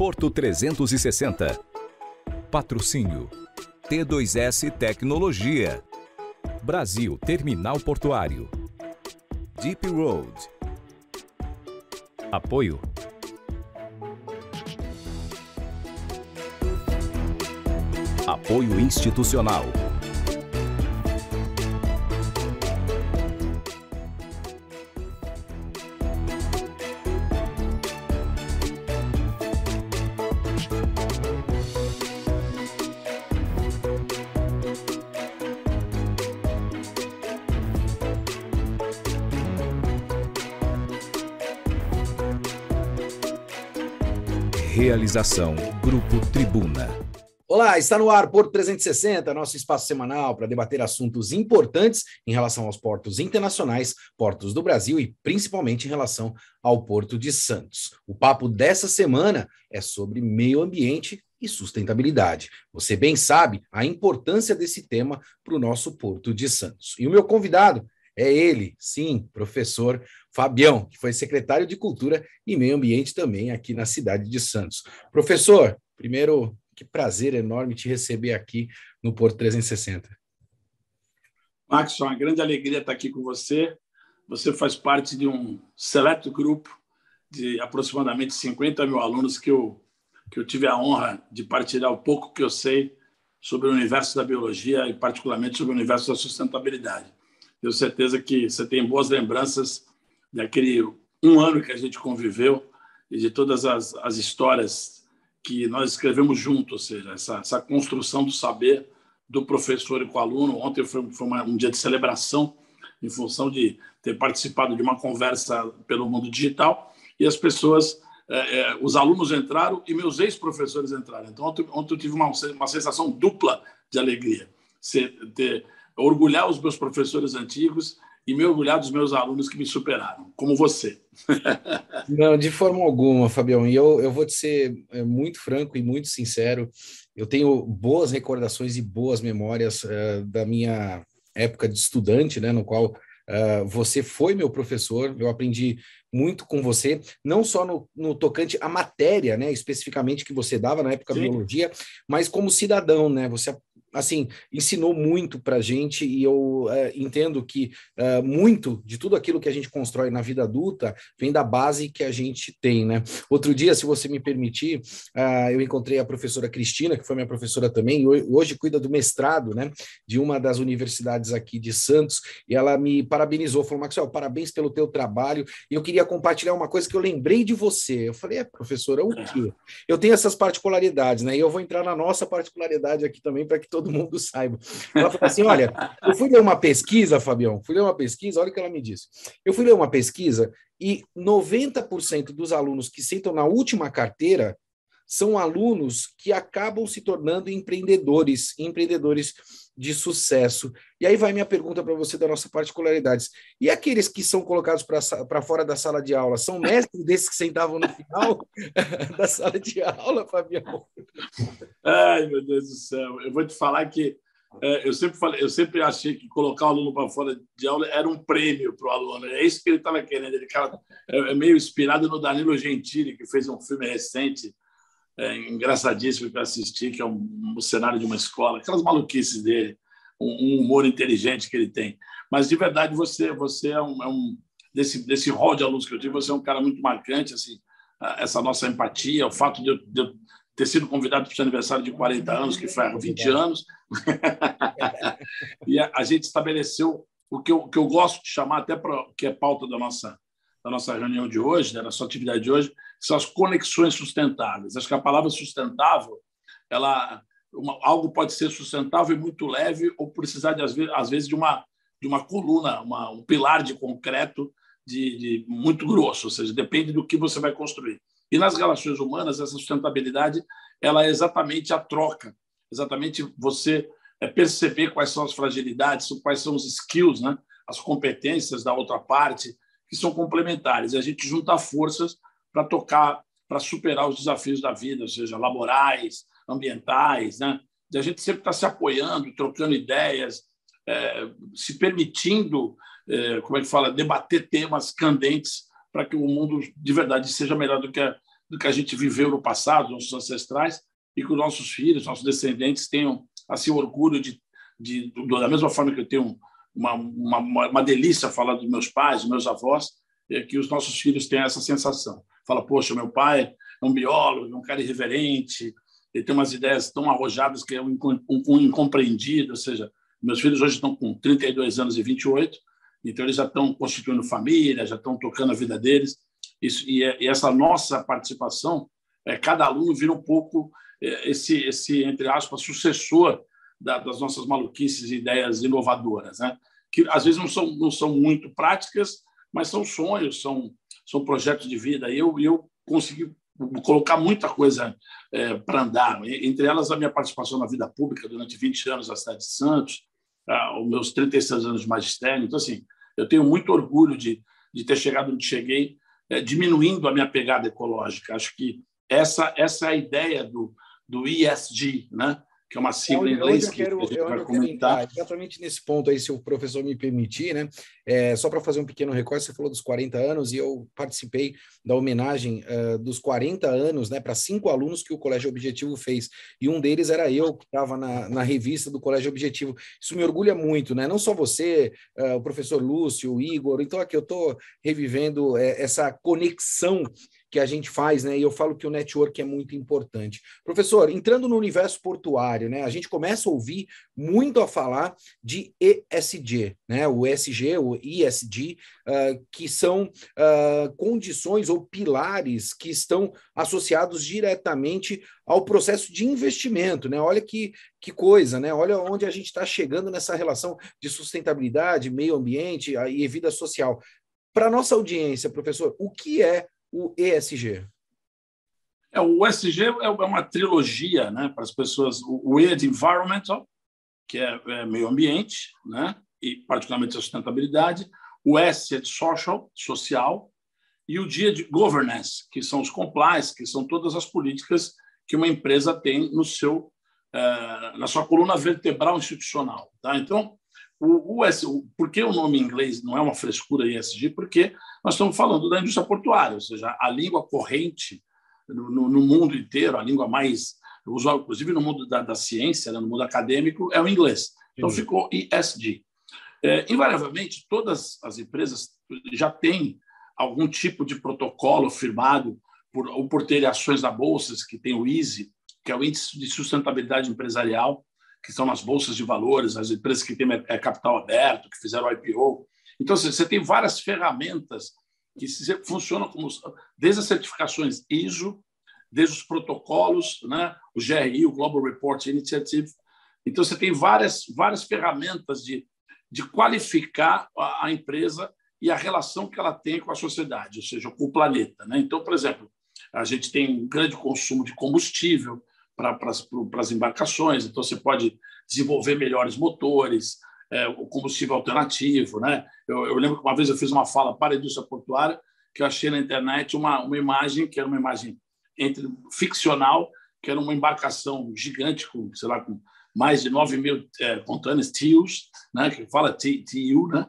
Porto 360. Patrocínio T2S Tecnologia. Brasil Terminal Portuário. Deep Road. Apoio Apoio institucional. Realização Grupo Tribuna. Olá, está no ar Porto 360, nosso espaço semanal para debater assuntos importantes em relação aos portos internacionais, portos do Brasil e principalmente em relação ao Porto de Santos. O papo dessa semana é sobre meio ambiente e sustentabilidade. Você bem sabe a importância desse tema para o nosso Porto de Santos. E o meu convidado é ele, sim, professor Fabião, que foi secretário de Cultura e Meio Ambiente também aqui na cidade de Santos. Professor, primeiro, que prazer enorme te receber aqui no Porto 360. Max, é uma grande alegria estar aqui com você. Você faz parte de um seleto grupo de aproximadamente 50 mil alunos que eu, que eu tive a honra de partilhar o pouco que eu sei sobre o universo da biologia e, particularmente, sobre o universo da sustentabilidade. Tenho certeza que você tem boas lembranças daquele um ano que a gente conviveu e de todas as, as histórias que nós escrevemos juntos, ou seja, essa, essa construção do saber do professor e com o aluno. Ontem foi, foi uma, um dia de celebração em função de ter participado de uma conversa pelo mundo digital e as pessoas, é, é, os alunos entraram e meus ex-professores entraram. Então, ontem, ontem eu tive uma, uma sensação dupla de alegria. Ser, ter, orgulhar os meus professores antigos e me orgulhar dos meus alunos que me superaram, como você. Não, de forma alguma, Fabião. E eu, eu vou te ser é, muito franco e muito sincero. Eu tenho boas recordações e boas memórias uh, da minha época de estudante, né, no qual uh, você foi meu professor. Eu aprendi muito com você, não só no, no tocante à matéria, né, especificamente que você dava na época de biologia, mas como cidadão, né? Você assim, ensinou muito para a gente e eu é, entendo que é, muito de tudo aquilo que a gente constrói na vida adulta vem da base que a gente tem, né? Outro dia, se você me permitir, uh, eu encontrei a professora Cristina, que foi minha professora também, hoje cuida do mestrado, né, de uma das universidades aqui de Santos, e ela me parabenizou, falou, Maxwell, parabéns pelo teu trabalho, e eu queria compartilhar uma coisa que eu lembrei de você. Eu falei, é, professora, o quê? Eu tenho essas particularidades, né, e eu vou entrar na nossa particularidade aqui também para que todo mundo saiba. Ela falou assim: olha, eu fui ler uma pesquisa, Fabião, fui ler uma pesquisa, olha o que ela me disse. Eu fui ler uma pesquisa e 90% dos alunos que sentam na última carteira são alunos que acabam se tornando empreendedores, empreendedores de sucesso. E aí vai minha pergunta para você da nossa particularidades. E aqueles que são colocados para fora da sala de aula, são mestres desses que sentavam no final da sala de aula, Fabião? Ai, meu Deus do céu. Eu vou te falar que é, eu, sempre falei, eu sempre achei que colocar o aluno para fora de aula era um prêmio para o aluno. É isso que ele estava querendo. Ele cara, é, é meio inspirado no Danilo Gentili, que fez um filme recente, é, engraçadíssimo que eu assisti, que é um, um, cenário de uma escola, aquelas maluquices dele, um, um, humor inteligente que ele tem. Mas, de verdade, você você é um, é um desse, desse rol de alunos que eu tive, você é um cara muito marcante, assim, essa nossa empatia, o fato de eu, de eu ter sido convidado para o seu aniversário de 40 anos, que foi há 20 anos, e a, a, gente estabeleceu o que eu, que eu gosto de chamar, até para que é pauta da nossa, da nossa reunião de hoje, né, da sua atividade de hoje, são as conexões sustentáveis. Acho que a palavra sustentável, ela, uma, algo pode ser sustentável e muito leve, ou precisar, de, às, vezes, de uma, de uma coluna, uma, um pilar de concreto de, de, muito grosso, ou seja, depende do que você vai construir. E nas relações humanas, essa sustentabilidade ela é exatamente a troca, exatamente você é, perceber quais são as fragilidades, quais são os skills, né? as competências da outra parte, que são complementares. E a gente junta forças para tocar, para superar os desafios da vida, ou seja, laborais, ambientais, né? De a gente sempre estar tá se apoiando, trocando ideias, é, se permitindo, é, como é que fala, debater temas candentes para que o mundo de verdade seja melhor do que do que a gente viveu no passado, nossos ancestrais, e que os nossos filhos, nossos descendentes tenham assim orgulho de, de, de da mesma forma que eu tenho uma, uma, uma delícia falar dos meus pais, dos meus avós, que os nossos filhos tenham essa sensação. Fala, poxa, meu pai é um biólogo, é um cara irreverente, ele tem umas ideias tão arrojadas que é um incompreendido, ou seja, meus filhos hoje estão com 32 anos e 28, então eles já estão constituindo família, já estão tocando a vida deles, isso, e, é, e essa nossa participação, é, cada aluno vira um pouco é, esse, esse entre aspas, sucessor da, das nossas maluquices e ideias inovadoras, né? que às vezes não são, não são muito práticas, mas são sonhos, são, são projetos de vida. E eu, eu consegui colocar muita coisa é, para andar, entre elas a minha participação na vida pública durante 20 anos na cidade de Santos, os meus 36 anos de magistério. Então, assim, eu tenho muito orgulho de, de ter chegado onde cheguei, é, diminuindo a minha pegada ecológica. Acho que essa, essa é a ideia do, do ESG, né? Que é uma sigla em inglês que quero, a gente vai comentar. Exatamente nesse ponto aí, se o professor me permitir, né? É, só para fazer um pequeno recorte, você falou dos 40 anos e eu participei da homenagem uh, dos 40 anos, né, para cinco alunos que o Colégio Objetivo fez. E um deles era eu, que estava na, na revista do Colégio Objetivo. Isso me orgulha muito, né? Não só você, uh, o professor Lúcio, o Igor. Então, aqui eu estou revivendo uh, essa conexão que a gente faz, né? E eu falo que o network é muito importante. Professor, entrando no universo portuário, né? A gente começa a ouvir muito a falar de ESG, né? O ESG, o ESG, uh, que são uh, condições ou pilares que estão associados diretamente ao processo de investimento, né? Olha que, que coisa, né? Olha onde a gente está chegando nessa relação de sustentabilidade, meio ambiente e vida social. Para nossa audiência, professor, o que é o ESG? É, o ESG é, é uma trilogia né, para as pessoas. O E de Environmental, que é, é meio ambiente, né, e particularmente a sustentabilidade. O S é de Social, social. E o D é de Governance, que são os compliance, que são todas as políticas que uma empresa tem no seu, uh, na sua coluna vertebral institucional. Tá? Então, o, o, por que o nome em inglês não é uma frescura ESG? Porque nós estamos falando da indústria portuária, ou seja, a língua corrente no, no, no mundo inteiro, a língua mais usual, inclusive no mundo da, da ciência, né, no mundo acadêmico, é o inglês. Então ficou ESG. É, invariavelmente, todas as empresas já têm algum tipo de protocolo firmado por, ou por terem ações na bolsa, que tem o EASY, que é o Índice de Sustentabilidade Empresarial, que estão nas bolsas de valores, as empresas que têm é, capital aberto, que fizeram IPO. Então, você tem várias ferramentas que funcionam como desde as certificações ISO, desde os protocolos, né? o GRI, o Global Report Initiative. Então, você tem várias, várias ferramentas de, de qualificar a, a empresa e a relação que ela tem com a sociedade, ou seja, com o planeta. Né? Então, por exemplo, a gente tem um grande consumo de combustível, para as embarcações, então você pode desenvolver melhores motores, é, o combustível alternativo. Né? Eu, eu, lembro que uma vez eu fiz uma fala para a indústria portuária que eu achei na internet uma, uma imagem que era uma imagem entre ficcional, que era uma embarcação gigante com, sei lá, com mais de 9 mil é, contêineres, TIUs, né, que fala TIU, né,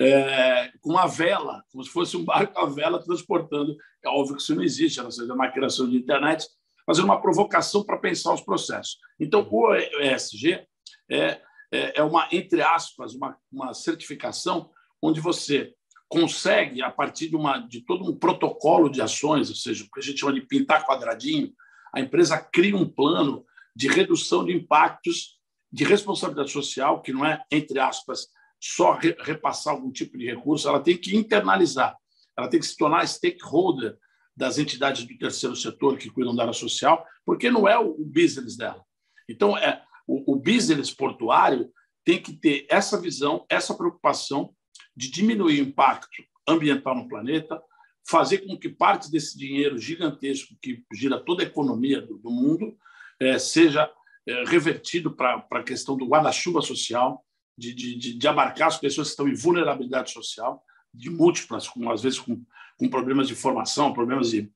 é, com uma vela, como se fosse um barco a vela transportando. É óbvio que isso não existe, ou seja, na criação de internet, fazendo uma provocação para pensar os processos. Então, o ESG é, é, é uma, entre aspas, uma, uma certificação onde você consegue, a partir de, uma, de todo um protocolo de ações, ou seja, o que a gente chama de pintar quadradinho, a empresa cria um plano de redução de impactos de responsabilidade social, que não é, entre aspas, só repassar algum tipo de recurso, ela tem que internalizar, ela tem que se tornar stakeholder das entidades do terceiro setor que cuidam da área social, porque não é o, business dela. Então, é, o, o business portuário tem que ter essa visão, essa preocupação de diminuir o impacto ambiental no planeta, fazer com que parte desse dinheiro gigantesco que gira toda a economia do, do mundo é, seja é, revertido para a questão do guarda-chuva social, de, de, de, abarcar as pessoas que estão em vulnerabilidade social, de múltiplas, com, às vezes com com problemas de formação, problemas de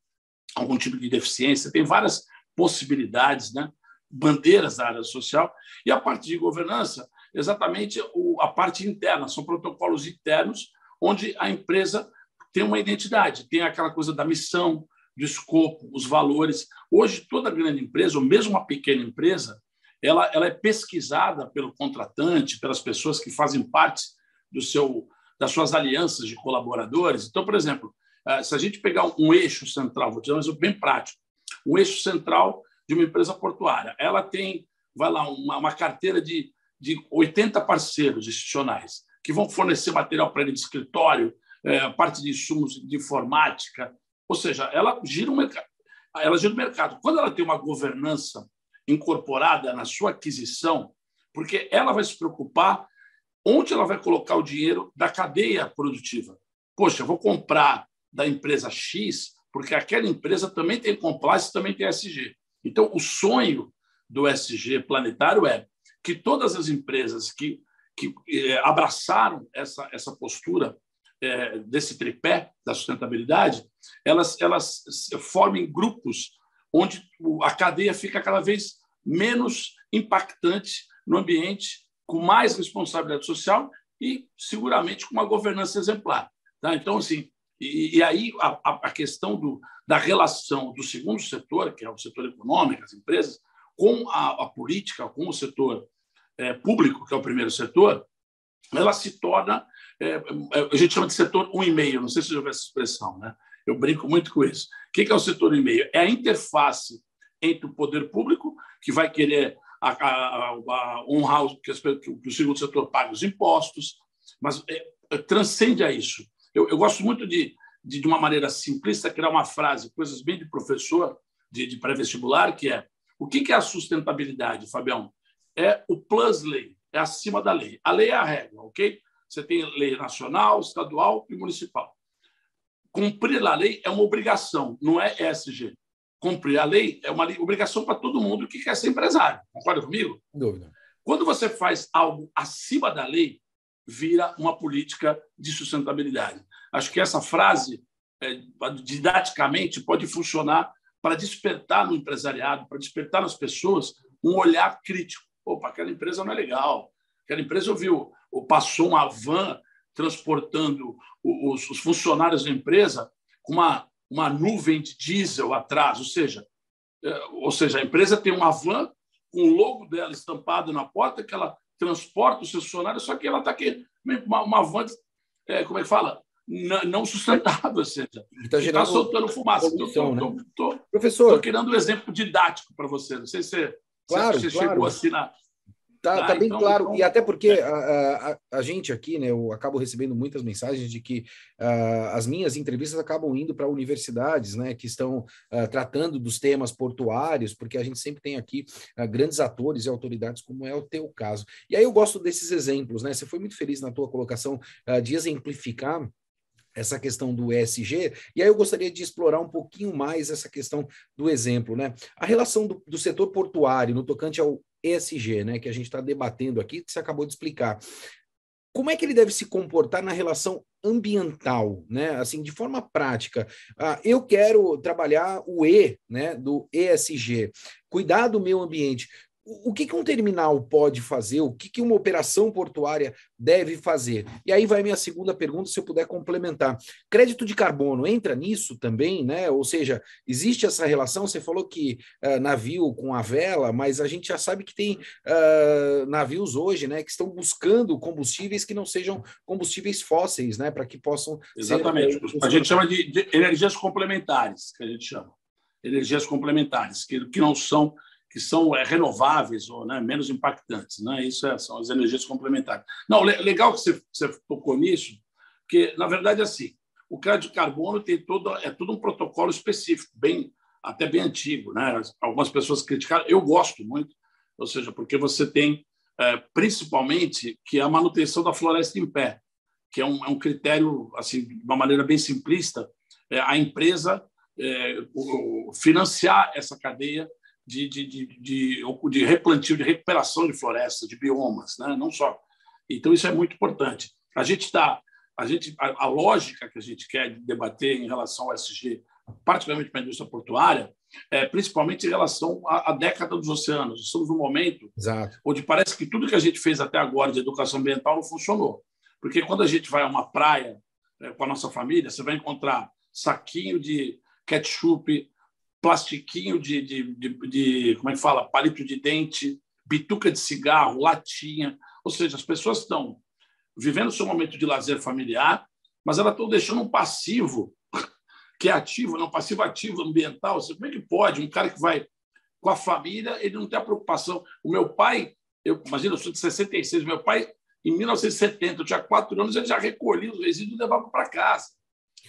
algum tipo de deficiência. Tem várias possibilidades, né? bandeiras da área social. E a parte de governança, exatamente a parte interna, são protocolos internos, onde a empresa tem uma identidade, tem aquela coisa da missão, do escopo, os valores. Hoje, toda grande empresa, ou mesmo uma pequena empresa, ela, ela é pesquisada pelo contratante, pelas pessoas que fazem parte do seu, das suas alianças de colaboradores. Então, por exemplo, se a gente pegar um eixo central, vou te dar um exemplo bem prático, um eixo central de uma empresa portuária, ela tem, vai lá, uma, uma carteira de, de 80 parceiros institucionais que vão fornecer material para ele de escritório, é, parte de insumos de informática, ou seja, ela gira o mercado. Ela gira o mercado. Quando ela tem uma governança incorporada na sua aquisição, porque ela vai se preocupar onde ela vai colocar o dinheiro da cadeia produtiva. Poxa, eu vou comprar da empresa X, porque aquela empresa também tem compliance, também tem SG. Então, o sonho do SG planetário é que todas as empresas que, que eh, abraçaram essa, essa postura eh, desse tripé da sustentabilidade, elas, elas formem grupos onde a cadeia fica cada vez menos impactante no ambiente, com mais responsabilidade social e, seguramente, com uma governança exemplar. Tá? Então, assim, e, e aí a, a, questão do, da relação do segundo setor, que é o setor econômico, as empresas, com a, a política, com o setor é, público, que é o primeiro setor, ela se torna, é, é a gente chama de setor um e meio, não sei se já essa expressão, né? eu brinco muito com isso. O que é o setor um e meio? É a interface entre o poder público, que vai querer a, a, a honrar que, que, o segundo setor pague os impostos, mas é, transcende a isso. Eu, eu gosto muito de, de, de, uma maneira simplista, criar uma frase, coisas bem de professor, de, de pré-vestibular, que é o que, que é a sustentabilidade, Fabião? É o plus lei, é acima da lei. A lei é a regra, ok? Você tem lei nacional, estadual e municipal. Cumprir a lei é uma obrigação, não é SG cumprir a lei é uma obrigação para todo mundo que quer ser empresário. Concorda comigo? Dúvida. Quando você faz algo acima da lei, vira uma política de sustentabilidade. Acho que essa frase, é, didaticamente, pode funcionar para despertar no empresariado, para despertar nas pessoas um olhar crítico. Opa, aquela empresa não é legal. Aquela empresa ouviu, passou uma van transportando os, os funcionários da empresa com uma uma nuvem de diesel atrás, ou seja, é, ou seja, a empresa tem uma van com o logo dela estampado na porta que ela transporta os seus funcionários, só que ela está aqui uma, uma van, é, como é que fala? Não, sustentável, ou seja, está tá soltando fumaça. Estou né? Professor, querendo um exemplo didático para você. Não sei se você, claro, você claro. chegou assim na, Tá, tá, tá bem então, claro. Então, e até porque é. a, a, a, gente aqui, né, eu acabo recebendo muitas mensagens de que uh, as minhas entrevistas acabam indo para universidades, né, que estão uh, tratando dos temas portuários, porque a gente sempre tem aqui uh, grandes atores e autoridades, como é o teu caso. E aí eu gosto desses exemplos, né? Você foi muito feliz na tua colocação de exemplificar essa questão do ESG, e aí eu gostaria de explorar um pouquinho mais essa questão do exemplo, né? A relação do, do setor portuário no tocante ao ESG, né, que a gente está debatendo aqui, que você acabou de explicar. Como é que ele deve se comportar na relação ambiental, né? Assim, de forma prática. Ah, eu quero trabalhar o E, né, do ESG, cuidar do meio ambiente o que, que um terminal pode fazer, o que, que uma operação portuária deve fazer? E aí vai minha segunda pergunta, se eu puder complementar. Crédito de carbono entra nisso também, né? Ou seja, existe essa relação? Você falou que uh, navio com a vela, mas a gente já sabe que tem uh, navios hoje, né, que estão buscando combustíveis que não sejam combustíveis fósseis, né, para que possam. Exatamente. Ser, a gente chama de, de energias complementares, que a gente chama. Energias complementares, que, que não são que são é, renováveis ou né, menos impactantes. Né? Isso é, são as energias complementares. Não, legal que você, você tocou nisso, porque, na verdade, é assim, o crédito de carbono tem todo, é todo um protocolo específico, bem até bem antigo. Né? Algumas pessoas criticaram, eu gosto muito, ou seja, porque você tem, é, principalmente, que é a manutenção da floresta em pé, que é um, é um critério, assim, de uma maneira bem simplista, é, a empresa o, financiar essa cadeia de, de, de, de, replantio, de recuperação de florestas, de biomas, né? não só. Então, isso é muito importante. A gente está. A, gente, a, a, lógica que a gente quer debater em relação ao SG, particularmente para a indústria portuária, é principalmente em relação à, à década dos oceanos. Estamos num momento Exato. onde parece que tudo que a gente fez até agora de educação ambiental não funcionou. Porque quando a gente vai a uma praia é, com a nossa família, você vai encontrar saquinho de ketchup, plastiquinho de, de, de, de, como é que fala, palito de dente, bituca de cigarro, latinha. Ou seja, as pessoas estão vivendo seu momento de lazer familiar, mas elas estão deixando um passivo que é ativo, não passivo ativo ambiental. Como é que pode um cara que vai com a família, ele não tem a preocupação. O meu pai, eu imagina, eu sou de 66, meu pai, em 1970, eu tinha quatro anos, ele já recolhia os resíduos e levava para casa.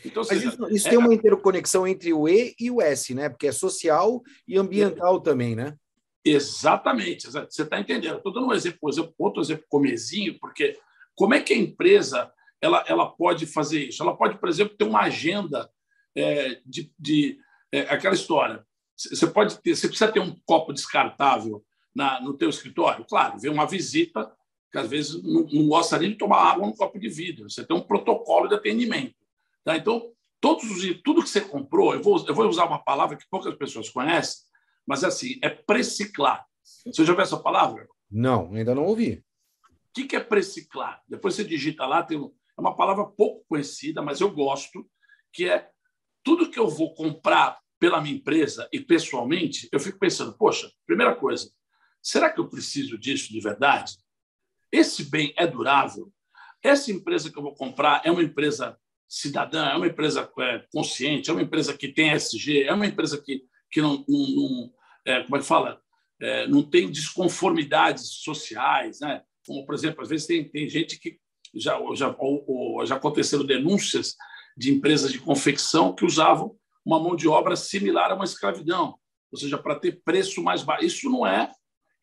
Então, seja, isso, isso é... tem uma interconexão entre o E e o S, né? Porque é social e ambiental também, né? Exatamente, você está entendendo. Estou dando um exemplo, outro exemplo comezinho, porque como é que a empresa ela, ela pode fazer isso? Ela pode, por exemplo, ter uma agenda é, de, de é, aquela história. Você pode ter, você precisa ter um copo descartável na, no teu escritório. Claro, vem uma visita que às vezes não, não gosta nem de tomar água num copo de vidro. Você tem um protocolo de atendimento. Tá? Então, todos os, tudo que você comprou, eu vou, eu vou usar uma palavra que poucas pessoas conhecem, mas é assim, é preciclar. Você já ouviu essa palavra? Não, ainda não ouvi. O que é preciclar? Depois você digita lá, tem é uma palavra pouco conhecida, mas eu gosto, que é tudo que eu vou comprar pela minha empresa e pessoalmente, eu fico pensando, poxa, primeira coisa, será que eu preciso disso de verdade? Esse bem é durável? Essa empresa que eu vou comprar é uma empresa cidadã, é uma empresa é, consciente, é uma empresa que tem SG, é uma empresa que, que não, não, não é, como é que fala, é, não tem desconformidades sociais, né? Como, por exemplo, às vezes tem, tem gente que já, já, ou, ou, já aconteceram denúncias de empresas de confecção que usavam uma mão de obra similar a uma escravidão, ou seja, para ter preço mais baixo. Isso não é,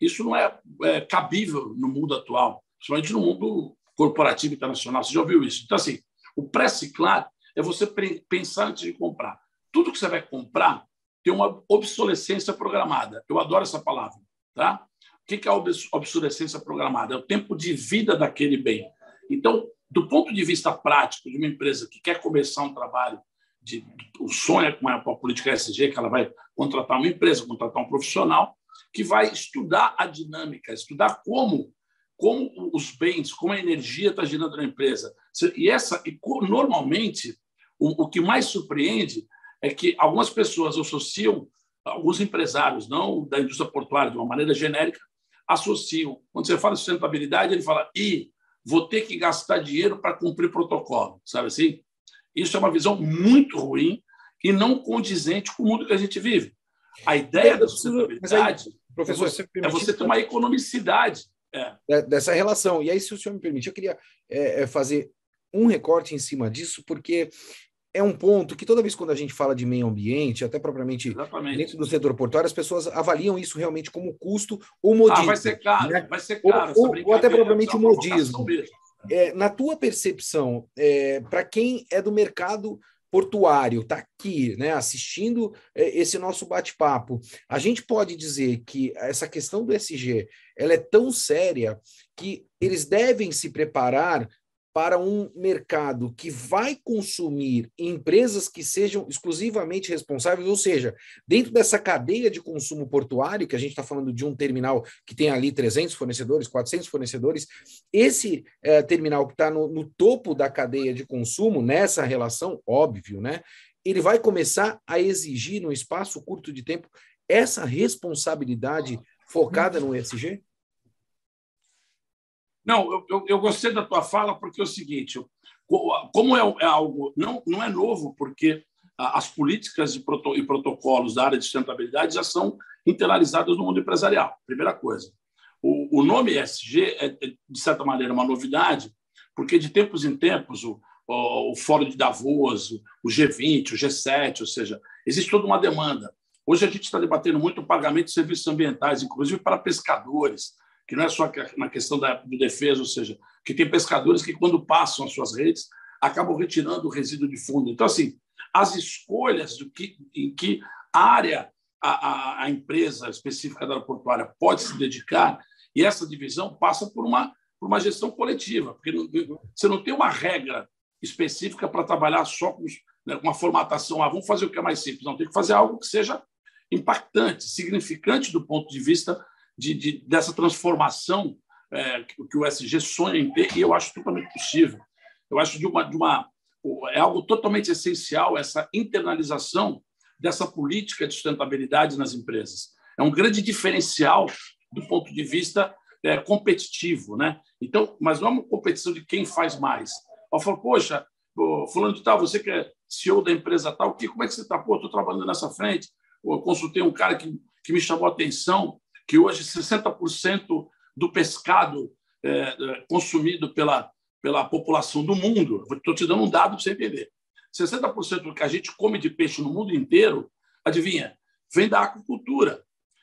isso não é, é cabível no mundo atual, principalmente no mundo corporativo internacional. Você já ouviu isso? Então, assim, o pré-ciclar é você pensar antes de comprar. Tudo que você vai comprar tem uma obsolescência programada. Eu adoro essa palavra. Tá? O que é a obsolescência programada? É o tempo de vida daquele bem. Então, do ponto de vista prático de uma empresa que quer começar um trabalho, de, o sonho é com a política SG, que ela vai contratar uma empresa, contratar um profissional, que vai estudar a dinâmica, estudar como como os bens, como a energia está girando na empresa. E essa, e normalmente, o, o que mais surpreende é que algumas pessoas associam, alguns empresários, não da indústria portuária, de uma maneira genérica, associam. Quando você fala de sustentabilidade, ele fala, e vou ter que gastar dinheiro para cumprir protocolo, sabe assim? Isso é uma visão muito ruim e não condizente com o mundo que a gente vive. A ideia da sustentabilidade aí, professor, é, você, é você ter uma economicidade é. dessa relação. E aí, se o senhor me permite, eu queria é, é, fazer um recorte em cima disso, porque é um ponto que toda vez quando a gente fala de meio ambiente, até propriamente Exatamente. dentro do setor portuário, as pessoas avaliam isso realmente como custo ou modismo. Ah, vai ser caro, né? vai ser caro. Ou, ou, ou até propriamente o modismo. É, na tua percepção, é, para quem é do mercado portuário está aqui, né, assistindo é, esse nosso bate-papo, a gente pode dizer que essa questão do SG ela é tão séria que eles devem se preparar para um mercado que vai consumir empresas que sejam exclusivamente responsáveis, ou seja, dentro dessa cadeia de consumo portuário, que a gente está falando de um terminal que tem ali 300 fornecedores, 400 fornecedores, esse é, terminal que está no, no topo da cadeia de consumo, nessa relação, óbvio, né? Ele vai começar a exigir, num espaço curto de tempo, essa responsabilidade focada no ESG? Não, eu, eu, eu, gostei da tua fala porque é o seguinte, como é, é algo não, não é novo, porque as políticas e, proto, e protocolos da área de sustentabilidade já são internalizadas no mundo empresarial. Primeira coisa. O, o nome ESG é, é, de certa maneira, uma novidade, porque de tempos em tempos o, o, o Fórum de Davos, o G20, o G7, ou seja, existe toda uma demanda. Hoje a gente está debatendo muito o pagamento de serviços ambientais, inclusive para pescadores, que não é só na questão da, do defesa, ou seja, que tem pescadores que, quando passam as suas redes, acabam retirando o resíduo de fundo. Então, assim, as escolhas do que, em que área a, a, a empresa específica da portuária pode se dedicar, e essa divisão passa por uma, por uma gestão coletiva, porque não, você não tem uma regra específica para trabalhar só com né, uma formatação. Ah, vamos fazer o que é mais simples. Não, tem que fazer algo que seja impactante, significante do ponto de vista de, de dessa transformação é, que o SG sonha em ter, e eu acho totalmente possível. Eu acho de uma, de uma é algo totalmente essencial essa internalização dessa política de sustentabilidade nas empresas. É um grande diferencial do ponto de vista é, competitivo, né? Então, mas não é uma competição de quem faz mais. Eu falo, poxa, fulano de tal, você que é CEO da empresa tal, que, como é que você está? Pô, estou trabalhando nessa frente. Eu consultei um cara que, que me chamou a atenção, que hoje 60% do pescado é, é, consumido pela, pela população do mundo, estou te dando um dado para você entender, 60% do que a gente come de peixe no mundo inteiro, adivinha, vem da aquacultura.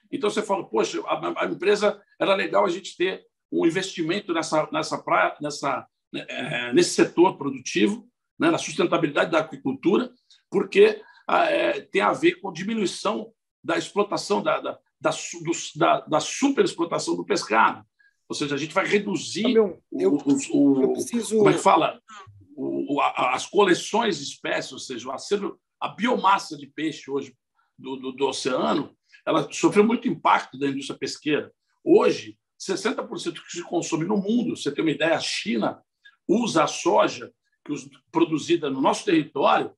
Então você fala, poxa, a, a empresa era legal a gente ter um investimento nessa nessa praia, nessa né, é, nesse setor produtivo, né, na sustentabilidade da agricultura, porque é, tem a ver com diminuição da explotação da, da, da, do, da, da superexplotação do pescado. Ou seja, a gente vai reduzir eu, eu, o, eu preciso... como é que fala? O, a, as coleções de espécies, ou seja, o acervo, a biomassa de peixe hoje do, do, do oceano, ela sofreu muito impacto da indústria pesqueira. Hoje, 60% do que se consome no mundo, você tem uma ideia, a China usa a soja que os, produzida no nosso território,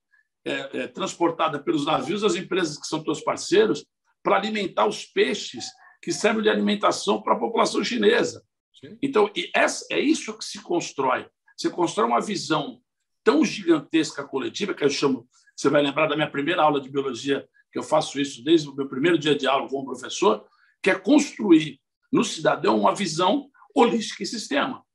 é, é, transportada pelos navios das empresas que são teus parceiros, para alimentar os peixes que servem de alimentação para a população chinesa. Sim. Então, essa, é isso que se constrói. Você constrói uma visão tão gigantesca coletiva, que eu chamo, você vai lembrar da minha primeira aula de biologia, que eu faço isso desde o meu primeiro dia de aula como professor, que é construir no cidadão uma visão holística e sistema.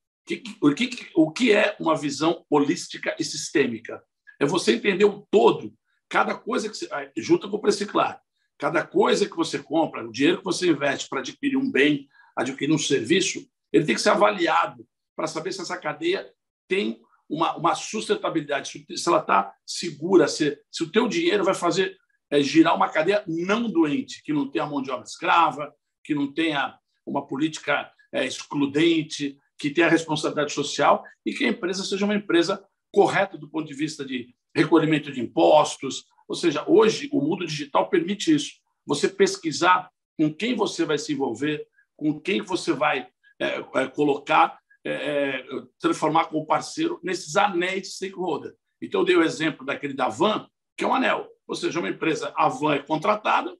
O que, o que é uma visão holística e sistêmica? É você entender o todo, cada coisa que você. junta com o preço claro. Cada coisa que você compra, o dinheiro que você investe para adquirir um bem, adquirir um serviço, ele tem que ser avaliado para saber se essa cadeia tem uma, uma sustentabilidade, se ela está segura, se, se o teu dinheiro vai fazer é, girar uma cadeia não doente, que não tenha mão de obra escrava, que não tenha uma política é, excludente, que tenha responsabilidade social e que a empresa seja uma empresa correta do ponto de vista de recolhimento de impostos, ou seja, hoje o mundo digital permite isso. Você pesquisar com quem você vai se envolver, com quem você vai é, é, colocar, é, é transformar como parceiro nesses anéis de stakeholder. Então, eu dei o exemplo daquele da Van, que é um anel. Ou seja, uma empresa, a Van é contratada,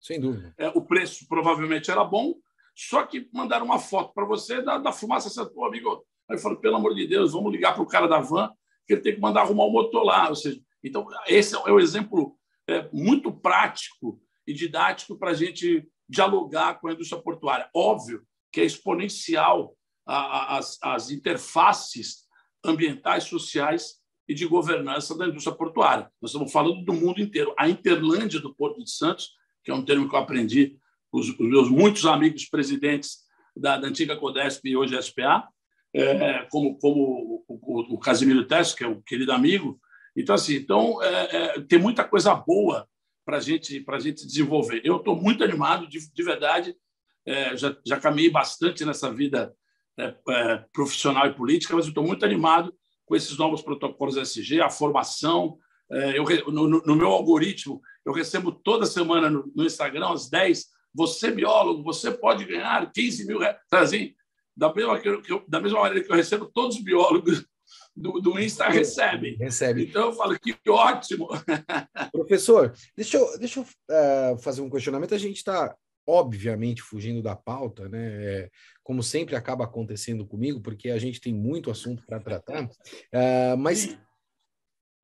sem dúvida. É, o preço provavelmente era bom, só que mandaram uma foto para você da, da fumaça. Você amigo, aí eu falei, pelo amor de Deus, vamos ligar para o cara da Van, que ele tem que mandar arrumar o motor lá. Ou seja, então, esse é o exemplo é, muito prático e didático para a gente dialogar com a indústria portuária. Óbvio que é exponencial as, as interfaces ambientais, sociais e de governança da indústria portuária. Nós estamos falando do mundo inteiro. A Interlândia do Porto de Santos, que é um termo que eu aprendi com os, meus muitos amigos presidentes da, da antiga Codesp e hoje SPA, é, como, como o, o, o Casimiro Tess, que é um querido amigo, então, assim, então, é, é, tem muita coisa boa para gente, a gente desenvolver. Eu estou muito animado, de, de verdade. É, já, já caminhei bastante nessa vida é, é, profissional e política, mas estou muito animado com esses novos protocolos SG, a formação. É, eu, no, no, meu algoritmo, eu recebo toda semana no, no, Instagram às 10. Você, biólogo, você pode ganhar 15 mil reais. Assim, da, mesma, da mesma maneira que eu recebo todos os biólogos do, do Insta recebem. Recebe. Então eu falo que ótimo. Professor, deixa eu, deixa eu uh, fazer um questionamento. A gente está, obviamente, fugindo da pauta, né? É, como sempre acaba acontecendo comigo, porque a gente tem muito assunto para tratar. Uh, mas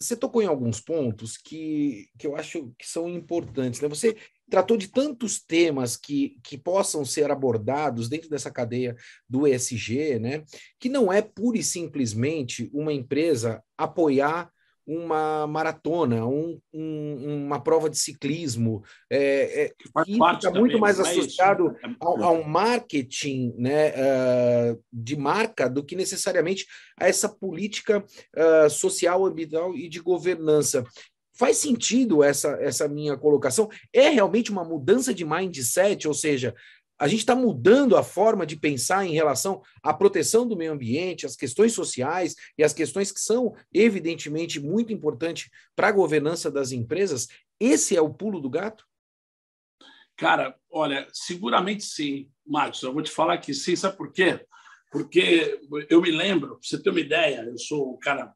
você tocou em alguns pontos que, que eu acho que são importantes. Né? Você tratou de tantos temas que, que possam ser abordados dentro dessa cadeia do ESG, né? que não é pura e simplesmente uma empresa apoiar uma maratona, um, um, uma prova de ciclismo, é, é, que está muito mais associado é ao, ao, marketing né, uh, de marca do que necessariamente a essa política uh, social, ambiental e de governança. Faz sentido essa, essa minha colocação? É realmente uma mudança de mindset, ou seja, a gente está mudando a forma de pensar em relação à proteção do meio ambiente, as questões sociais e as questões que são, evidentemente, muito importantes para a governança das empresas. Esse é o pulo do gato? Cara, olha, seguramente sim, Marcos. Eu vou te falar que sim, sabe por quê? Porque eu me lembro, para você ter uma ideia, eu sou um cara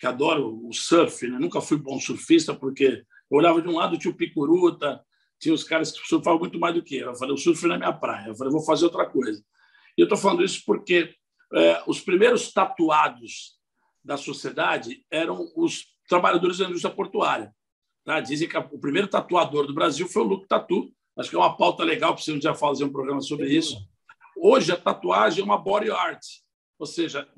que adoro o surf, né? nunca fui bom surfista porque Eu olhava de um lado, tinha o Picuruta, tinha os caras que surfavam muito mais do que eu. Eu falei, o surf não é minha praia. Eu falei, vou fazer outra coisa. E eu estou falando isso porque é, os primeiros tatuados da sociedade eram os trabalhadores da indústria portuária. Tá? Dizem que o primeiro tatuador do Brasil foi o Luke Tatu. Acho que é uma pauta legal para um dia fazer um programa sobre isso. Hoje, a tatuagem é uma body art. Ou seja,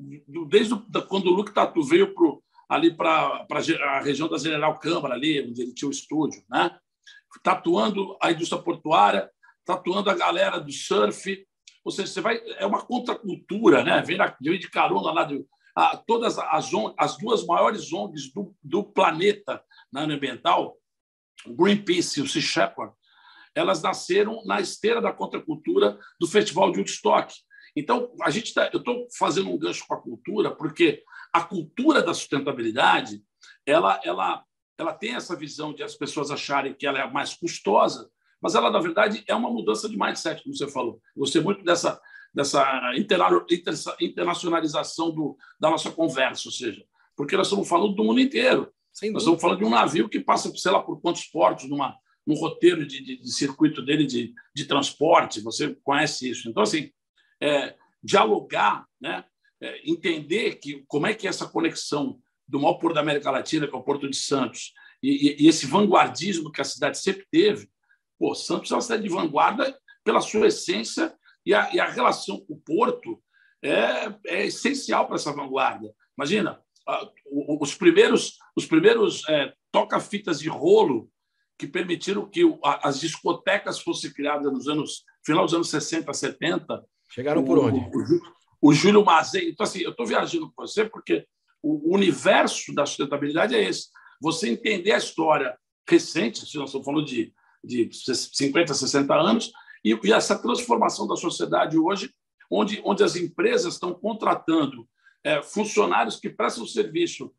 desde quando o Luke Tatu veio pro, ali para a região da General Câmara, ali, onde ele tinha o estúdio, né? tatuando a indústria portuária, tatuando a galera do surf. Ou seja, você vai, é uma contracultura, né? vem, vem de carona lá de, a, todas as, as duas maiores ONGs do, do planeta na área ambiental, o Greenpeace e o Sea Shepherd, elas nasceram na esteira da contracultura do Festival de Woodstock. Então, a gente tá, eu estou fazendo um gancho com a cultura, porque a cultura da sustentabilidade ela, ela, ela tem essa visão de as pessoas acharem que ela é mais custosa, mas ela, na verdade, é uma mudança de mindset, como você falou. Gostei muito dessa, dessa internacionalização do, da nossa conversa, ou seja, porque nós estamos falando do mundo inteiro. Nós estamos falando de um navio que passa, sei lá, por quantos portos numa, num roteiro de, de, de circuito dele de, de transporte. Você conhece isso. Então, assim, é, dialogar, né? É, entender que como é que é essa conexão do maior porto da América Latina, que é o Porto de Santos, e, e, esse vanguardismo que a cidade sempre teve. Pô, Santos é uma cidade de vanguarda pela sua essência e a, e a relação com o Porto é, é essencial para essa vanguarda. Imagina, os primeiros, os primeiros é, toca-fitas de rolo que permitiram que as discotecas fossem criadas nos anos final dos anos 60, 70. Chegaram por onde? O, o Júlio Mazei. Então, assim, eu estou viajando com você porque o universo da sustentabilidade é esse. Você entender a história recente, se nós estamos falando de, de 50, 60 anos, e, e essa transformação da sociedade hoje, onde, onde as empresas estão contratando é, funcionários que prestam serviço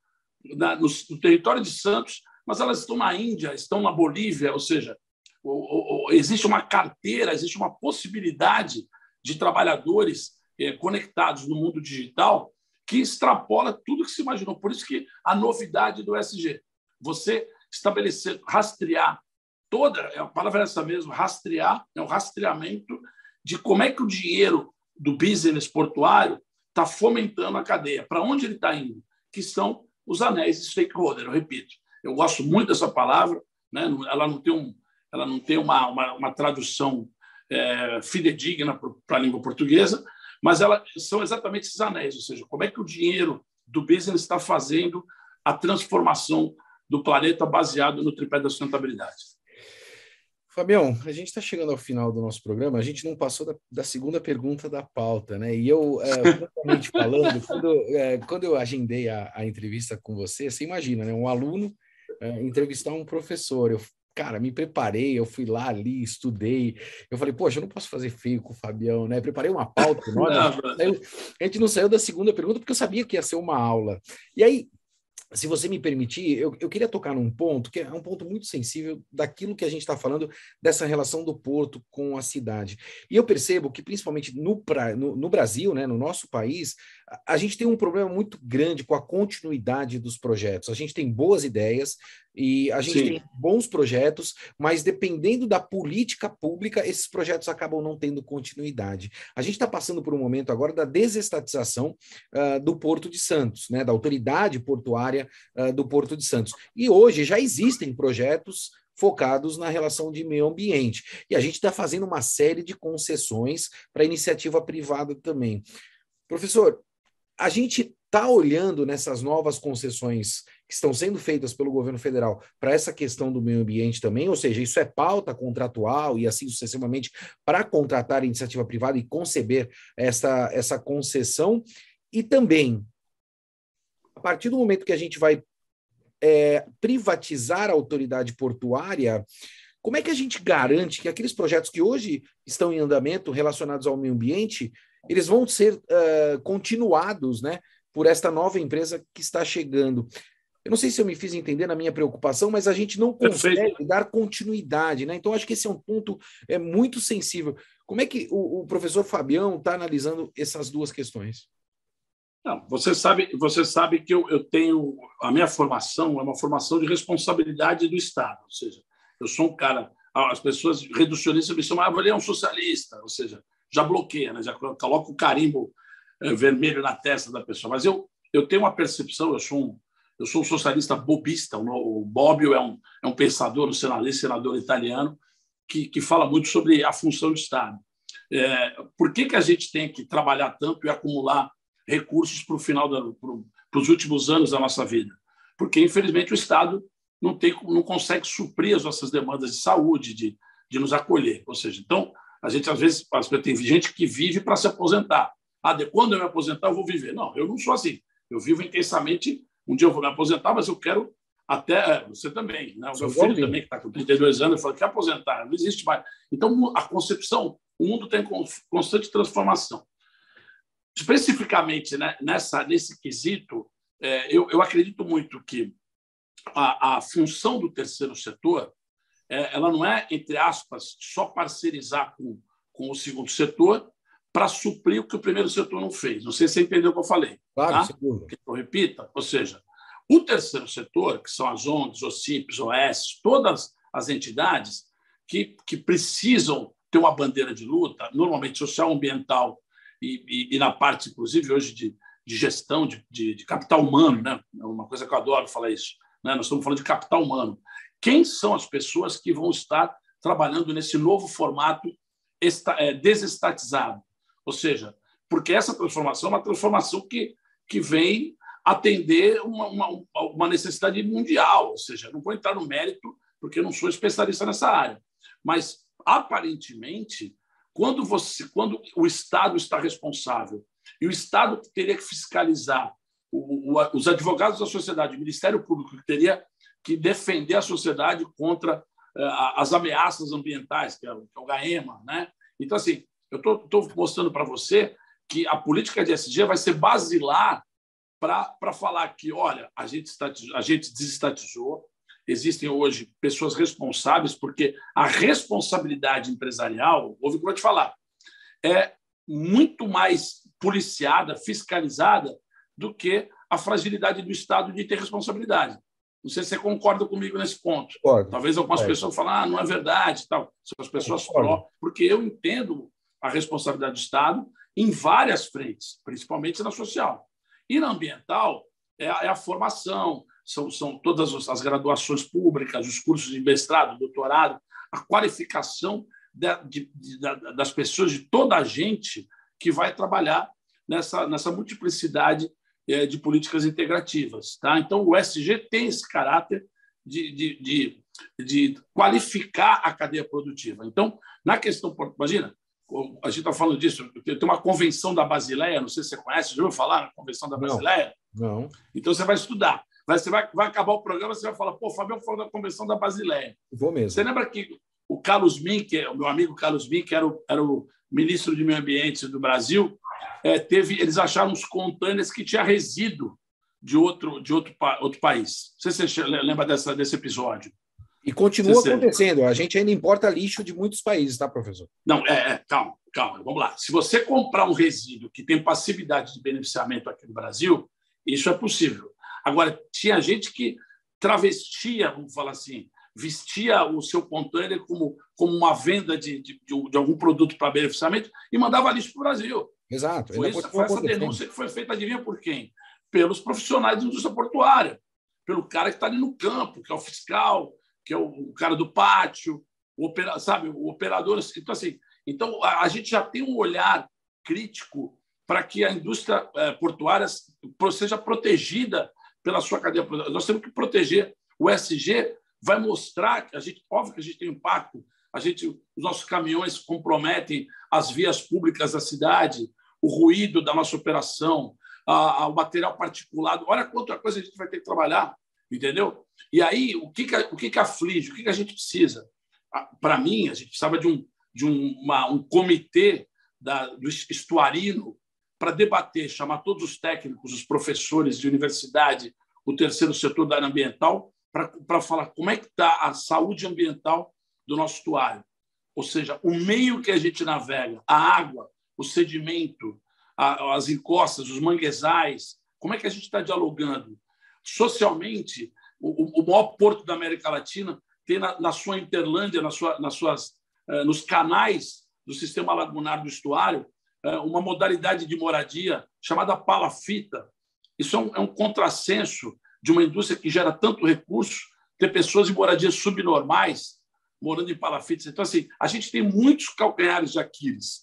na, no, no, território de Santos, mas elas estão na Índia, estão na Bolívia, ou seja, o, o, existe uma carteira, existe uma possibilidade de trabalhadores conectados no mundo digital que extrapola tudo que se imaginou. Por isso que a novidade do SG, você estabelecer, rastrear toda, é a palavra é essa mesmo, rastrear, é o rastreamento de como é que o dinheiro do business portuário está fomentando a cadeia. Para onde ele está indo? Que são os anéis de stakeholder, eu repito. Eu gosto muito dessa palavra, né? ela não tem, um, ela não tem uma, uma, uma tradução é, fidedigna para a língua portuguesa, mas ela, são exatamente esses anéis, ou seja, como é que o dinheiro do business está fazendo a transformação do planeta baseado no tripé da sustentabilidade. Fabião, a gente está chegando ao final do nosso programa, a gente não passou da, da segunda pergunta da pauta, né? E eu, é, falando, quando, é, quando eu agendei a, a, entrevista com você, você imagina, né? Um aluno é, entrevistar um professor. Eu cara, me preparei, eu fui lá ali, estudei. Eu falei, poxa, eu não posso fazer feio com o Fabião, né? Preparei uma pauta, nós, a gente não saiu da segunda pergunta porque eu sabia que ia ser uma aula. E aí, se você me permitir, eu, eu queria tocar num ponto que é um ponto muito sensível daquilo que a gente está falando, dessa relação do porto com a cidade. E eu percebo que, principalmente no, pra, no, no Brasil, né, no nosso país, a, gente tem um problema muito grande com a continuidade dos projetos. A gente tem boas ideias, e a gente Sim. tem bons projetos, mas dependendo da política pública, esses projetos acabam não tendo continuidade. A gente está passando por um momento agora da desestatização uh, do Porto de Santos, né, da autoridade portuária uh, do Porto de Santos. E hoje já existem projetos focados na relação de meio ambiente. E a gente está fazendo uma série de concessões para iniciativa privada também. Professor, a gente está olhando nessas novas concessões que estão sendo feitas pelo governo federal para essa questão do meio ambiente também, ou seja, isso é pauta contratual e assim sucessivamente para contratar iniciativa privada e conceber essa, essa concessão. E também, a partir do momento que a gente vai é, privatizar a autoridade portuária, como é que a gente garante que aqueles projetos que hoje estão em andamento relacionados ao meio ambiente, eles vão ser uh, continuados, né? por esta nova empresa que está chegando. Eu não sei se eu me fiz entender na minha preocupação, mas a gente não consegue Perfeito. dar continuidade, né? Então, acho que esse é um ponto é, muito sensível. Como é que o, o professor Fabião está analisando essas duas questões? Não, você sabe, você sabe que eu, eu tenho a minha formação é uma formação de responsabilidade do Estado, ou seja, eu sou um cara. As pessoas reducionistas me chamam, ah, ele é um socialista, ou seja, já bloqueia, né? já coloca o carimbo eh, vermelho na testa da pessoa. Mas eu, eu tenho uma percepção, eu sou um, eu sou um socialista bobista. O Bobbio é um, é um pensador, um senador, senador italiano, que, que fala muito sobre a função do Estado. É, por que, que a gente tem que trabalhar tanto e acumular recursos para o final, para os últimos anos da nossa vida? Porque, infelizmente, o Estado não, tem, não consegue suprir as nossas demandas de saúde, de, de nos acolher. Ou seja, então, a gente, às vezes, tem gente que vive para se aposentar. Ah, de quando eu me aposentar, eu vou viver. Não, eu não sou assim. Eu vivo intensamente. Um dia eu vou me aposentar, mas eu quero até é, você também, né? O meu filho também, que está com 32 anos, falou que aposentar, não existe mais. Então, a concepção, o mundo tem constante transformação. Especificamente né, nessa, nesse quesito, é, eu, eu acredito muito que a, a função do terceiro setor ela não é, entre aspas, só parcerizar com, com o segundo setor para suprir o que o primeiro setor não fez. Não sei se você entendeu o que eu falei. Claro, tá? Que eu repita. Ou seja, o terceiro setor, que são as ONGs, os CIPs, OS, todas as entidades que, que precisam ter uma bandeira de luta, normalmente social, ambiental e, e, e na parte, inclusive, hoje de, de gestão de, de, de, capital humano, né? é uma coisa que eu adoro falar isso. Né? Nós estamos falando de capital humano. Quem são as pessoas que vão estar trabalhando nesse novo formato é, desestatizado? Ou seja, porque essa transformação é uma transformação que, que vem atender uma, uma, uma necessidade mundial. Ou seja, não vou entrar no mérito, porque não sou especialista nessa área. Mas, aparentemente, quando, você, quando o Estado está responsável e o Estado teria que fiscalizar o, o, os advogados da sociedade, o Ministério Público que teria que defender a sociedade contra uh, as ameaças ambientais, que é, o, que é o GAEMA. Né? Então, assim, eu estou mostrando para você que a política de SG vai ser basilar para falar que, olha, a gente, a gente desestatizou, existem hoje pessoas responsáveis, porque a responsabilidade empresarial, ouve o que eu vou te falar, é muito mais policiada, fiscalizada, do que a fragilidade do Estado de ter responsabilidade. Não sei se você concorda comigo nesse ponto. Concordo. Talvez algumas é. pessoas falem, ah, não é verdade, tal. São as pessoas pró, porque eu entendo a responsabilidade do Estado em várias frentes, principalmente na social. E na ambiental, é a, é a formação, são, são todas as graduações públicas, os cursos de mestrado, doutorado, a qualificação de, das pessoas, de toda a gente que vai trabalhar nessa, nessa multiplicidade de políticas integrativas. Tá? Então, o SG tem esse caráter de, de, de, de qualificar a cadeia produtiva. Então, na questão, imagina, a gente está falando disso, tem uma convenção da Basileia, não sei se você conhece, já ouviu falar na convenção da Basileia? Não. não. Então você vai estudar. Você vai, vai acabar o programa, você vai falar, pô, Fabião falou da convenção da Basileia. Vou mesmo. Você lembra que o Carlos Mink, o meu amigo Carlos Mink, era o, era o ministro de Meio Ambiente do Brasil, é, teve, eles acharam uns contêineres que tinha resíduo de outro, de outro, outro país. Não sei se você lembra dessa, desse episódio. E continua acontecendo. A gente ainda importa lixo de muitos países, tá, professor? Não, é, é, calma, calma, vamos lá. Se você comprar um resíduo que tem passividade de beneficiamento aqui no Brasil, isso é possível. Agora, tinha gente que travestia, vamos falar assim, vestia o seu container como, como uma venda de, de, de algum produto para beneficiamento e mandava lixo para o Brasil. Exato. Foi, isso, foi essa denúncia que foi feita, adivinha por quem? Pelos profissionais da indústria portuária, pelo cara que está ali no campo, que é o fiscal, que é o cara do pátio, o opera, sabe, o operador. Então, assim, então a, a gente já tem um olhar crítico para que a indústria eh, portuária seja protegida pela sua cadeia produtiva. Nós temos que proteger. O SG vai mostrar que a gente, óbvio que a gente tem impacto, a gente, os nossos caminhões comprometem as vias públicas da cidade, o ruído da nossa operação, a, a, o material particulado. Olha quanta coisa a gente vai ter que trabalhar entendeu? E aí, o que, que, o que, que aflige? O que, que a gente precisa? Para mim, a gente precisava de um, de um, uma, um comitê da, do estuarino para debater, chamar todos os técnicos, os professores de universidade, o terceiro setor da área ambiental, para falar como é que está a saúde ambiental do nosso estuário. Ou seja, o meio que a gente navega, a água, o sedimento, as encostas, os manguezais, como é que a gente está dialogando? Socialmente, o, o maior porto da América Latina tem na, na sua interlândia, na sua, nas suas, eh, nos canais do sistema lagunar do estuário, eh, uma modalidade de moradia chamada palafita. Isso é um, é um contrassenso de uma indústria que gera tanto recurso, ter pessoas em moradias subnormais morando em palafitas. Então, assim, a gente tem muitos calcanhares de Aquiles.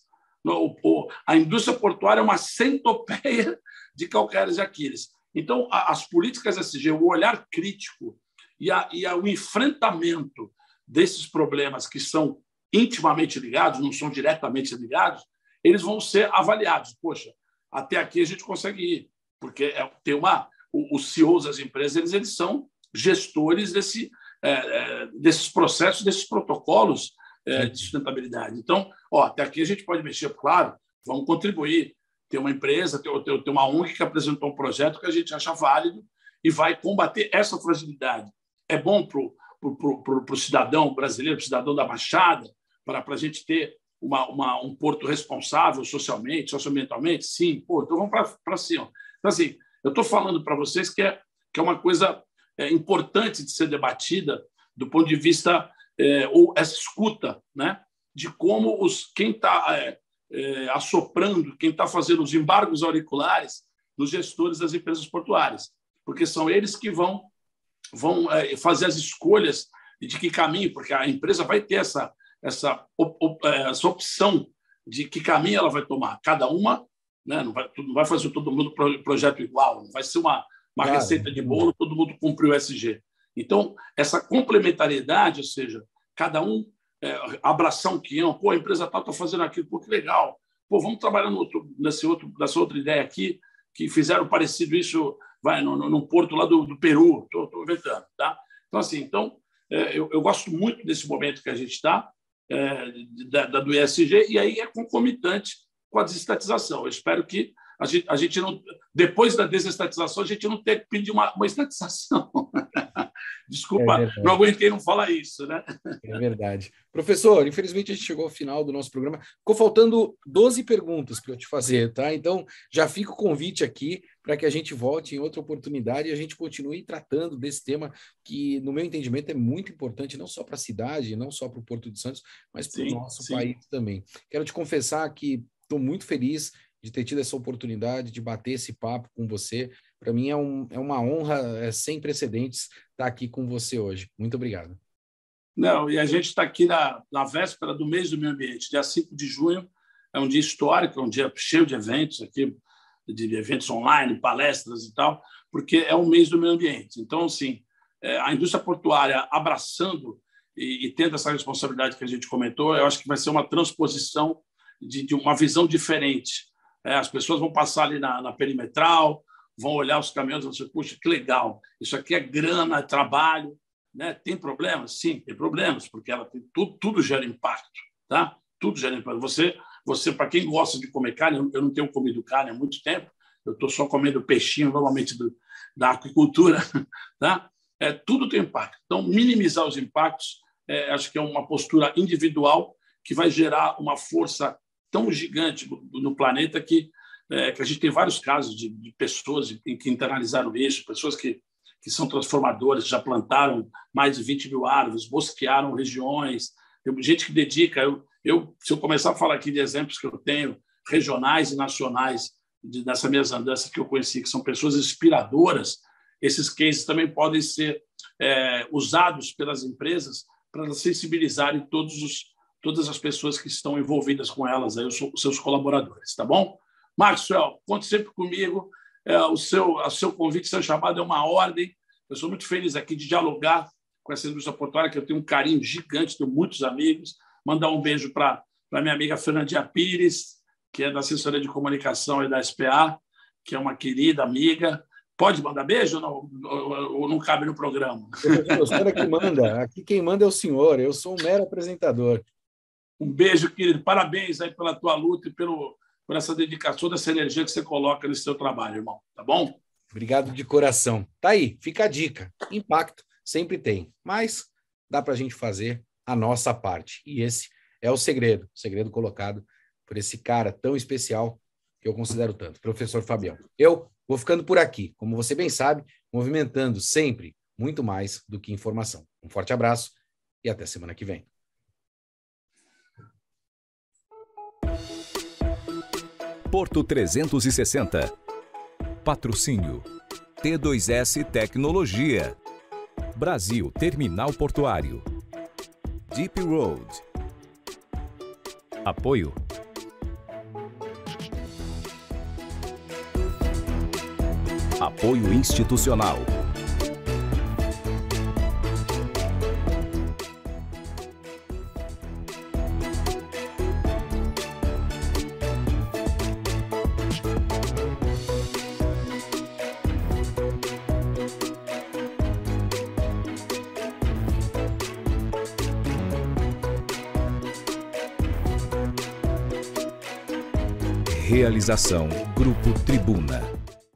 A indústria portuária é uma centopeia de calcanhares de Aquiles. Então, as políticas SG, o olhar crítico e, a, e a, o enfrentamento desses problemas que são intimamente ligados, não são diretamente ligados, eles vão ser avaliados. Poxa, até aqui a gente consegue ir, porque é, tem uma. Os CEOs das empresas eles, eles são gestores desse, é, é, desses processos, desses protocolos é, de sustentabilidade. Então, ó, até aqui a gente pode mexer, claro, vamos contribuir. Tem uma empresa, tem, tem uma ONG que apresentou um projeto que a gente acha válido e vai combater essa fragilidade. É bom para o cidadão brasileiro, para o cidadão da Baixada, para a gente ter uma, uma, um porto responsável socialmente, socioambientalmente? Sim. Pô, então vamos para cima. Então, assim, eu estou falando para vocês que é, que é uma coisa é, importante de ser debatida do ponto de vista é, ou essa escuta, né, de como os quem está é, é, assoprando, quem está fazendo os embargos auriculares nos gestores das empresas portuárias, porque são eles que vão vão é, fazer as escolhas de que caminho, porque a empresa vai ter essa essa, é, essa opção de que caminho ela vai tomar. Cada uma né, não, vai, não vai fazer todo mundo projeto igual, não vai ser uma, uma claro. receita de bolo, todo mundo cumpre o SG. Então, essa complementariedade, ou seja, cada um é, abraçar um quião, pô, a empresa tal está fazendo aquilo, pô, que legal. Pô, vamos trabalhar no outro, nesse outro, nessa outra ideia aqui, que fizeram parecido isso vai no, no, no porto lá do, do Peru, estou inventando. Tá? Então, assim, então, é, eu, eu, gosto muito desse momento que a gente está, é, da, da, do ESG, e aí é concomitante com a desestatização. Eu espero que a gente, a gente não, depois da desestatização, a gente não tenha que pedir uma, uma estatização. Desculpa, é não aguentei não falar isso, né? É verdade. Professor, infelizmente a gente chegou ao final do nosso programa. Ficou faltando 12 perguntas para eu te fazer, tá? Então, já fica o convite aqui para que a gente volte em outra oportunidade e a gente continue tratando desse tema que, no meu entendimento, é muito importante, não só para a cidade, não só para o Porto de Santos, mas para o nosso sim. país também. Quero te confessar que estou muito feliz de ter tido essa oportunidade de bater esse papo com você. Para mim é, um, é uma honra é, sem precedentes estar aqui com você hoje. Muito obrigado. Não, e a gente está aqui na, na véspera do mês do meio ambiente, dia 5 de junho. É um dia histórico, é um dia cheio de eventos aqui, de eventos online, palestras e tal, porque é um mês do meio ambiente. Então, assim, é, a indústria portuária abraçando e, e, tendo essa responsabilidade que a gente comentou, eu acho que vai ser uma transposição de, de uma visão diferente é, as pessoas vão passar ali na, na perimetral, vão olhar os caminhões e vão dizer, puxa, que legal, isso aqui é grana, é trabalho. Né? Tem problemas? Sim, tem problemas, porque ela tem, tudo, tudo gera impacto. Tá? Tudo gera impacto. Você, você para quem gosta de comer carne, eu não tenho comido carne há muito tempo, eu estou só comendo peixinho, normalmente do, da aquicultura. Tá? É, tudo tem impacto. Então, minimizar os impactos, é, acho que é uma postura individual que vai gerar uma força tão gigante no planeta que, é, que a gente tem vários casos de, de pessoas que, que internalizaram isso, pessoas que, que são transformadoras, já plantaram mais de 20 mil árvores, bosquearam regiões, tem gente que dedica. Eu, eu, se eu começar a falar aqui de exemplos que eu tenho, regionais e nacionais, de, nessa minhas andanças que eu conheci, que são pessoas inspiradoras, esses cases também podem ser é, usados pelas empresas para sensibilizarem todos os, todas as pessoas que estão envolvidas com elas, aí, os seus colaboradores, tá bom? Maxwell, conte sempre comigo. É, o, seu, o seu convite, seu chamado é uma ordem. Eu sou muito feliz aqui de dialogar com essa indústria portuária, que eu tenho um carinho gigante, tenho muitos amigos. Mandar um beijo para a minha amiga Fernandinha Pires, que é da assessoria de comunicação e da SPA, que é uma querida amiga. Pode mandar beijo ou não, ou não cabe no programa? Senhor é que manda. Aqui quem manda é o senhor. Eu sou um mero apresentador. Um beijo, querido. Parabéns aí pela tua luta e pelo, por essa dedicação, essa energia que você coloca nesse seu trabalho, irmão. Tá bom? Obrigado de coração. Tá aí, fica a dica. Impacto sempre tem, mas dá para a gente fazer a nossa parte. E esse é o segredo, o segredo colocado por esse cara tão especial que eu considero tanto, professor Fabião. Eu vou ficando por aqui, como você bem sabe, movimentando sempre muito mais do que informação. Um forte abraço e até semana que vem. Porto 360. Patrocínio T2S Tecnologia. Brasil Terminal Portuário. Deep Road. Apoio Apoio institucional. Realização Grupo Tribuna.